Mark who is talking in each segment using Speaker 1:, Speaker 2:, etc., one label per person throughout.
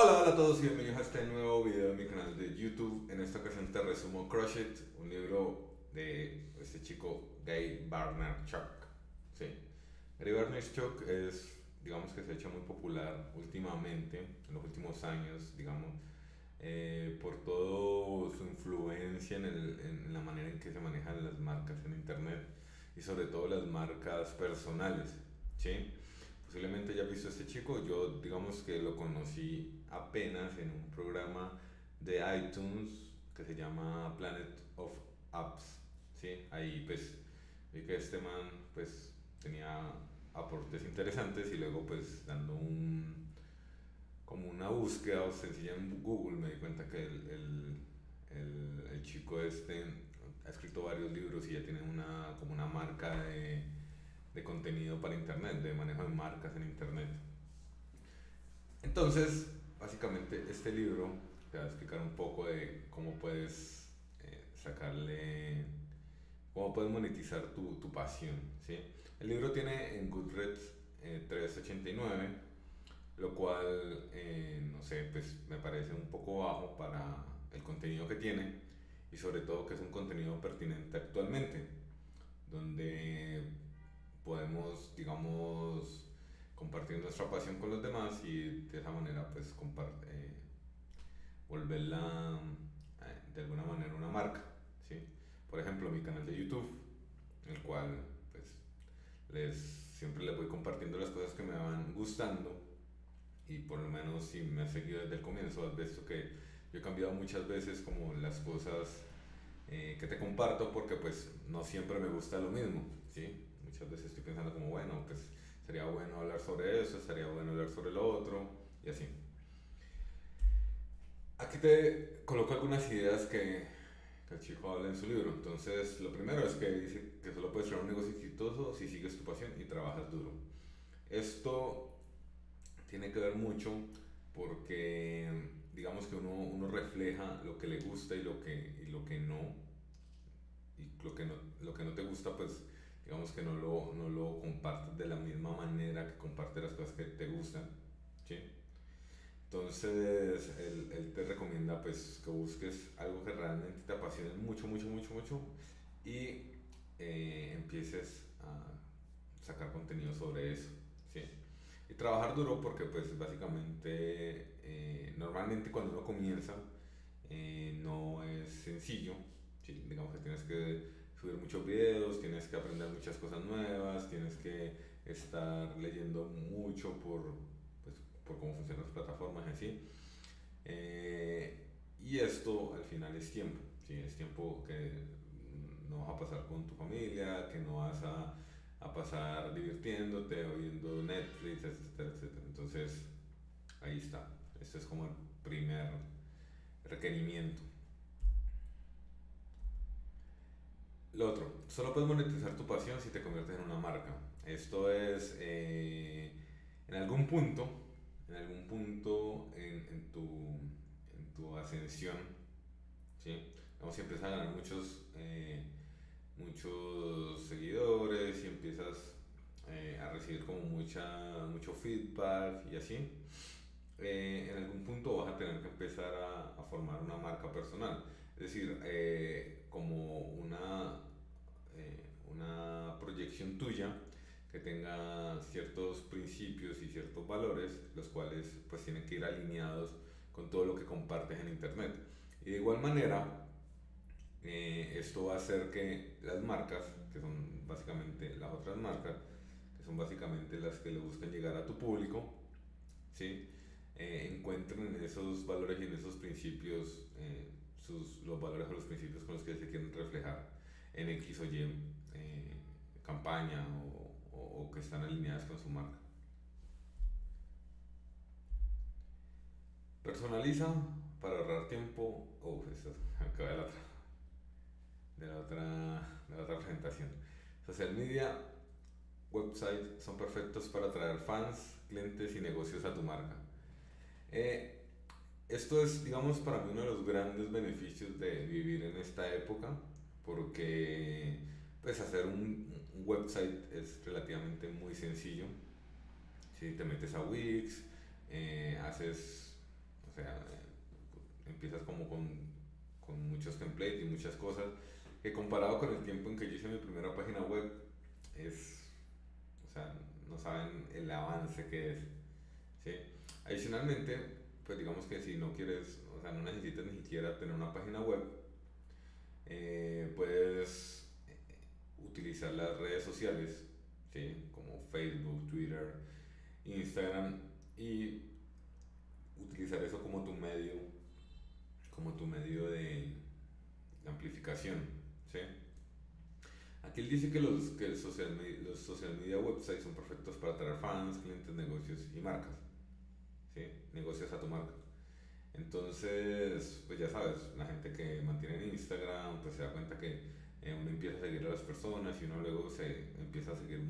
Speaker 1: Hola, hola a todos y bienvenidos a este nuevo video de mi canal de YouTube. En esta ocasión te resumo Crush It, un libro de este chico Gay Barnard-Chuck. Sí. Gary Barnard-Chuck es, digamos que se ha hecho muy popular últimamente, en los últimos años, digamos, eh, por toda su influencia en, el, en la manera en que se manejan las marcas en Internet y sobre todo las marcas personales. ¿sí? Posiblemente ya has visto a este chico, yo digamos que lo conocí apenas en un programa de iTunes que se llama Planet of Apps. ¿sí? Ahí pues vi que este man pues tenía aportes interesantes y luego pues dando un como una búsqueda sencilla en Google me di cuenta que el, el, el, el chico este ha escrito varios libros y ya tiene una como una marca de de contenido para Internet, de manejo de marcas en Internet. Entonces, básicamente este libro te va a explicar un poco de cómo puedes eh, sacarle, cómo puedes monetizar tu, tu pasión. ¿sí? El libro tiene en Goodreads eh, 389, lo cual, eh, no sé, pues me parece un poco bajo para el contenido que tiene y sobre todo que es un contenido pertinente actualmente, donde podemos, digamos, compartir nuestra pasión con los demás y de esa manera, pues, eh, volverla eh, de alguna manera una marca, ¿sí? Por ejemplo, mi canal de YouTube, el cual, pues, les, siempre les voy compartiendo las cosas que me van gustando y por lo menos si me has seguido desde el comienzo, has visto que yo he cambiado muchas veces como las cosas eh, que te comparto porque pues no siempre me gusta lo mismo, ¿sí? Muchas veces estoy pensando como, bueno, pues sería bueno hablar sobre eso, sería bueno hablar sobre lo otro y así. Aquí te coloco algunas ideas que, que el chico habla en su libro. Entonces, lo primero es que dice que solo puedes crear un negocio exitoso si sigues tu pasión y trabajas duro. Esto tiene que ver mucho porque digamos que uno, uno refleja lo que le gusta y lo que, y lo que no. Y lo que no, lo que no te gusta, pues digamos que no lo, no lo compartes de la misma manera que compartes las cosas que te gustan. ¿sí? Entonces, él, él, te recomienda pues que busques algo que realmente te apasione mucho, mucho, mucho, mucho y eh, empieces a sacar contenido sobre eso. ¿sí? Y trabajar duro porque pues básicamente, eh, normalmente cuando uno comienza eh, no es sencillo, ¿sí? digamos que tienes que subir muchos videos, tienes que aprender muchas cosas nuevas, tienes que estar leyendo mucho por, pues, por cómo funcionan las plataformas y así. Eh, y esto al final es tiempo, es tiempo que no vas a pasar con tu familia, que no vas a, a pasar divirtiéndote, oyendo Netflix, etcétera, etcétera. Entonces, ahí está. Este es como el primer requerimiento. Lo otro, solo puedes monetizar tu pasión si te conviertes en una marca. Esto es, eh, en algún punto, en algún punto en, en, tu, en tu ascensión, ¿sí? Vamos, si empiezas a ganar muchos, eh, muchos seguidores y empiezas eh, a recibir como mucha, mucho feedback y así, eh, en algún punto vas a tener que empezar a, a formar una marca personal. Es decir, como una, eh, una proyección tuya que tenga ciertos principios y ciertos valores, los cuales pues tienen que ir alineados con todo lo que compartes en Internet. Y de igual manera, eh, esto va a hacer que las marcas, que son básicamente las otras marcas, que son básicamente las que le buscan llegar a tu público, ¿sí? Eh, encuentren en esos valores y en esos principios eh, sus, los valores o los principios con los que se quieren reflejar en X o Y eh, campaña o, o, que están alineadas con su marca. Personaliza para ahorrar tiempo. Oh, esto acaba de la otra, de la otra, de la otra presentación. Social media, website son perfectos para atraer fans, clientes y negocios a tu marca. Eh, esto es, digamos, para mí uno de los grandes beneficios de vivir en esta época, porque pues hacer un, un website es relativamente muy sencillo. Si te metes a Wix, eh, haces sea, eh, empiezas como con, con muchos templates y muchas cosas que comparado con el tiempo en que yo hice mi primera página web, es, o sea, no saben el avance que es. ¿sí? Adicionalmente, pues digamos que si no quieres, o sea, no necesitas ni siquiera tener una página web, eh, puedes eh, utilizar las redes sociales, ¿sí? como Facebook, Twitter, Instagram, y utilizar eso como tu medio, como tu medio de amplificación. ¿sí? Aquí él dice que los, que social, los social media websites son perfectos para atraer fans, clientes, negocios y marcas. ¿Sí? Negocios a tu marca. Entonces, pues ya sabes, la gente que mantiene en Instagram, pues se da cuenta que eh, uno empieza a seguir a las personas y uno luego se empieza a seguir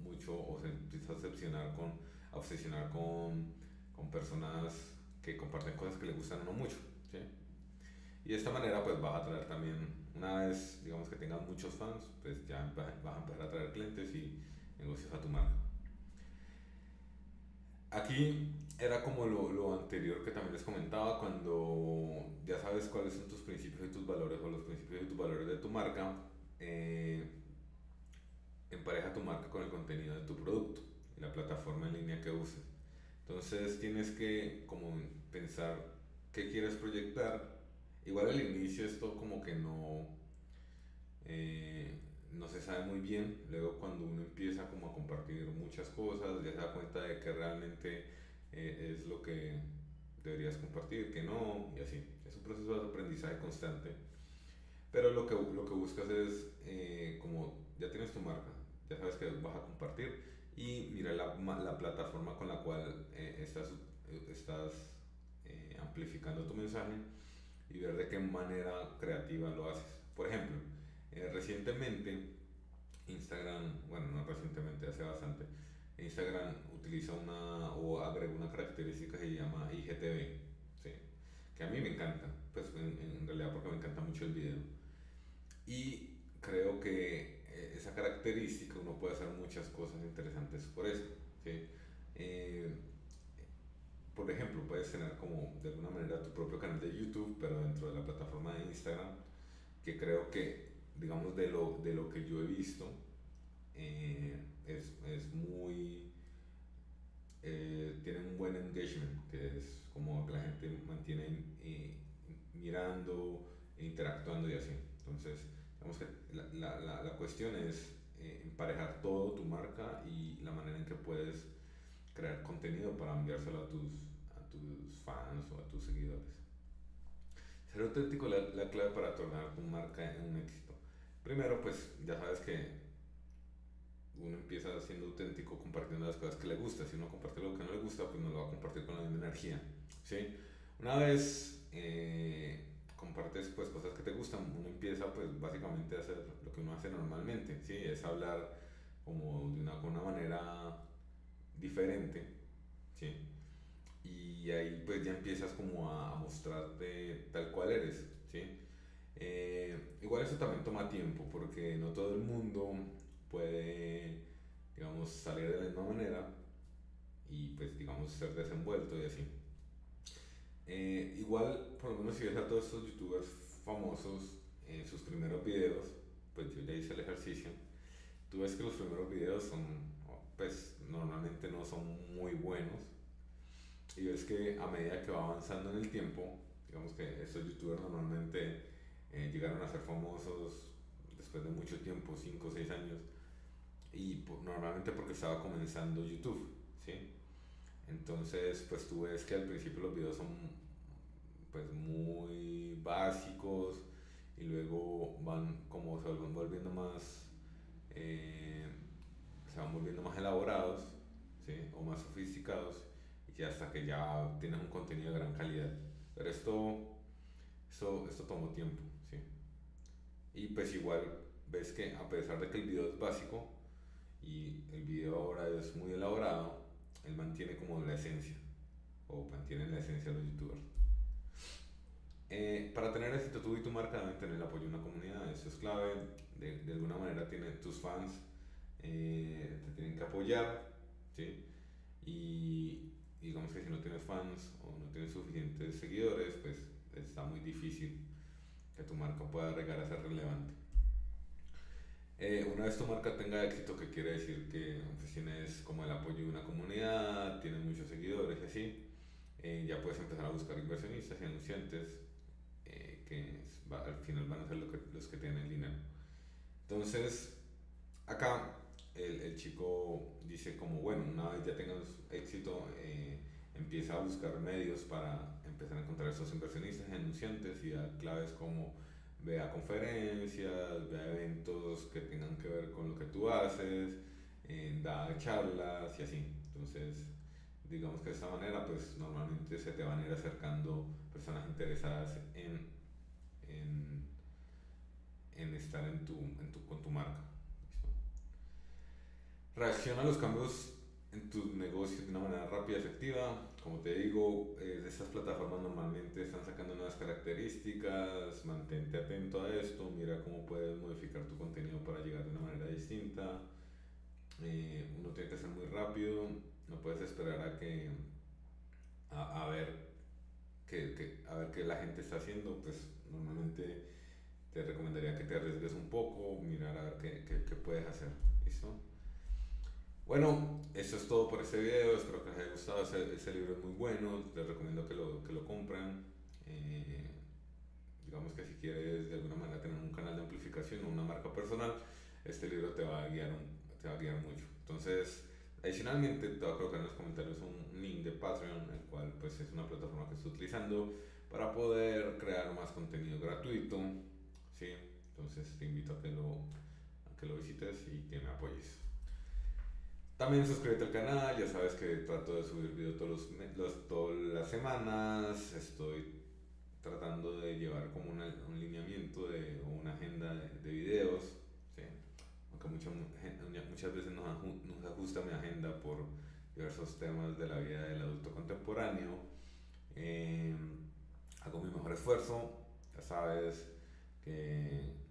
Speaker 1: mucho o se empieza a obsesionar con, a obsesionar con, con personas que comparten cosas que le gustan a uno mucho. ¿sí? Y de esta manera, pues vas a atraer también una vez, digamos que tengas muchos fans, pues ya vas a empezar a traer clientes y negocios a tu marca. Aquí era como lo, lo, anterior que también les comentaba, cuando ya sabes cuáles son tus principios y tus valores o los principios y tus valores de tu marca, eh, empareja tu marca con el contenido de tu producto y la plataforma en línea que uses. Entonces tienes que como pensar qué quieres proyectar Igual al inicio esto como que no, eh, no se sabe muy bien, luego cuando uno empieza como a compartir muchas cosas, ya se da cuenta de que realmente eh, es lo que deberías compartir, que no, y así. Es un proceso de aprendizaje constante. Pero lo que, lo que buscas es, eh, como ya tienes tu marca, ya sabes que vas a compartir y mira la, la plataforma con la cual estás, estás amplificando tu mensaje y ver de qué manera creativa lo haces. Por ejemplo, eh, recientemente Instagram, bueno, no recientemente, hace bastante, Instagram utiliza una o agrega una característica que se llama IGTV, ¿sí? que a mí me encanta, pues en, en, realidad porque me encanta mucho el video. Y creo que eh, esa característica uno puede hacer muchas cosas interesantes por eso. ¿sí? Eh, por ejemplo, puedes tener como de alguna manera tu propio canal de YouTube, pero dentro de la plataforma de Instagram, que creo que, digamos, de lo, de lo que yo he visto, eh, es, es, muy... Eh, tiene un buen engagement, que es como que la gente mantiene eh, mirando, interactuando y así. Entonces, digamos que la, la, la cuestión es emparejar todo tu marca y la manera en que puedes crear contenido para enviárselo a tus, a tus fans o a tus seguidores. Ser auténtico es la, clave para tornar tu marca en un éxito. Primero, pues ya sabes que uno empieza siendo auténtico compartiendo las cosas que le gusta. Si uno comparte lo que no le gusta, pues no lo va a compartir con la misma energía. ¿sí? Una vez eh, compartes pues, cosas que te gustan, uno empieza pues básicamente a hacer lo que uno hace normalmente. ¿sí? Es hablar como de una, una manera diferente, ¿sí? Y ahí pues ya empiezas como a, mostrarte tal cual eres, ¿sí? Eh, igual eso también toma tiempo porque no todo el mundo puede, digamos, salir de la misma manera y pues digamos ser desenvuelto y así. Eh, igual, por lo menos si ves a todos estos youtubers famosos en sus primeros videos, pues yo ya hice el ejercicio, tú ves que los primeros videos son pues normalmente no son muy buenos. Y ves que a medida que va avanzando en el tiempo, digamos que estos youtubers normalmente eh, llegaron a ser famosos después de mucho tiempo, 5 o 6 años, y normalmente porque estaba comenzando YouTube, ¿sí? Entonces, pues tú ves que al principio los videos son pues muy básicos y luego van como se van volviendo más eh, se van volviendo más elaborados ¿sí? o más sofisticados y hasta que ya tienes un contenido de gran calidad. Pero esto, esto, esto tomó tiempo. ¿sí? Y pues igual ves que a pesar de que el video es básico y el video ahora es muy elaborado, él mantiene como la esencia o mantiene la esencia de los youtubers. Eh, para tener éxito tú y tu marca deben tener el apoyo de una comunidad, eso es clave, de, de alguna manera tienen tus fans eh, te tienen que apoyar, ¿sí? Y, digamos que si no tienes fans o no tienes suficientes seguidores, pues está muy difícil que tu marca pueda llegar a ser relevante. Eh, una vez tu marca tenga éxito, que quiere decir que pues, tienes como el apoyo de una comunidad, tienes muchos seguidores y así, eh, ya puedes empezar a buscar inversionistas y anunciantes eh, que al final van a ser los que tienen el dinero. Entonces, acá el, el, chico dice como, bueno, una vez ya tengas éxito, empieza a buscar medios para empezar a encontrar esos inversionistas y anunciantes y da claves como vea conferencias, vea eventos que que con lo que tú haces, eh, da charlas y así. Entonces, digamos que de esta manera, pues normalmente se te van a ir acercando personas interesadas en, en, en estar en tu, en tu, con tu marca. Reacciona a los cambios en tu negocio de una manera rápida y efectiva. Como te digo, eh, estas plataformas normalmente están sacando nuevas características, mantente atento a esto, mira cómo puedes modificar tu contenido para llegar de una manera distinta. Eh, uno tiene que ser muy rápido, no puedes esperar a que a, ver que, que, a ver qué la gente está haciendo, pues normalmente te recomendaría que te arriesgues un poco, mirar a ver qué, qué, qué puedes hacer. ¿Listo? Bueno, eso es todo por este video, espero que les haya gustado, este, libro es muy bueno, les recomiendo que lo, que lo compren. Eh, digamos que si quieres de alguna manera tener un canal de amplificación o una marca personal, este libro te va a guiar, te va a guiar mucho. Entonces, adicionalmente te voy a colocar en los comentarios un link de Patreon, el cual pues es una plataforma que estoy utilizando para poder crear más contenido gratuito. ¿sí? Entonces te invito a que, lo, a que lo visites y que me apoyes. También suscríbete al canal, ya sabes que trato de subir videos todos los, todas las semanas, estoy tratando de llevar como un lineamiento de, o una agenda de, videos, ¿sí? aunque muchas, muchas veces no, se ajusta mi agenda por diversos temas de la vida del adulto contemporáneo. Eh, hago mi mejor esfuerzo, ya sabes que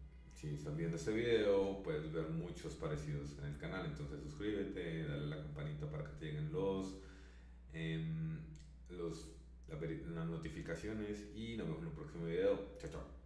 Speaker 1: si estás viendo este video, puedes ver muchos parecidos en el canal. Entonces suscríbete, dale a la campanita para que te lleguen los, em, los, las notificaciones y nos vemos en el próximo video. Chao, chao.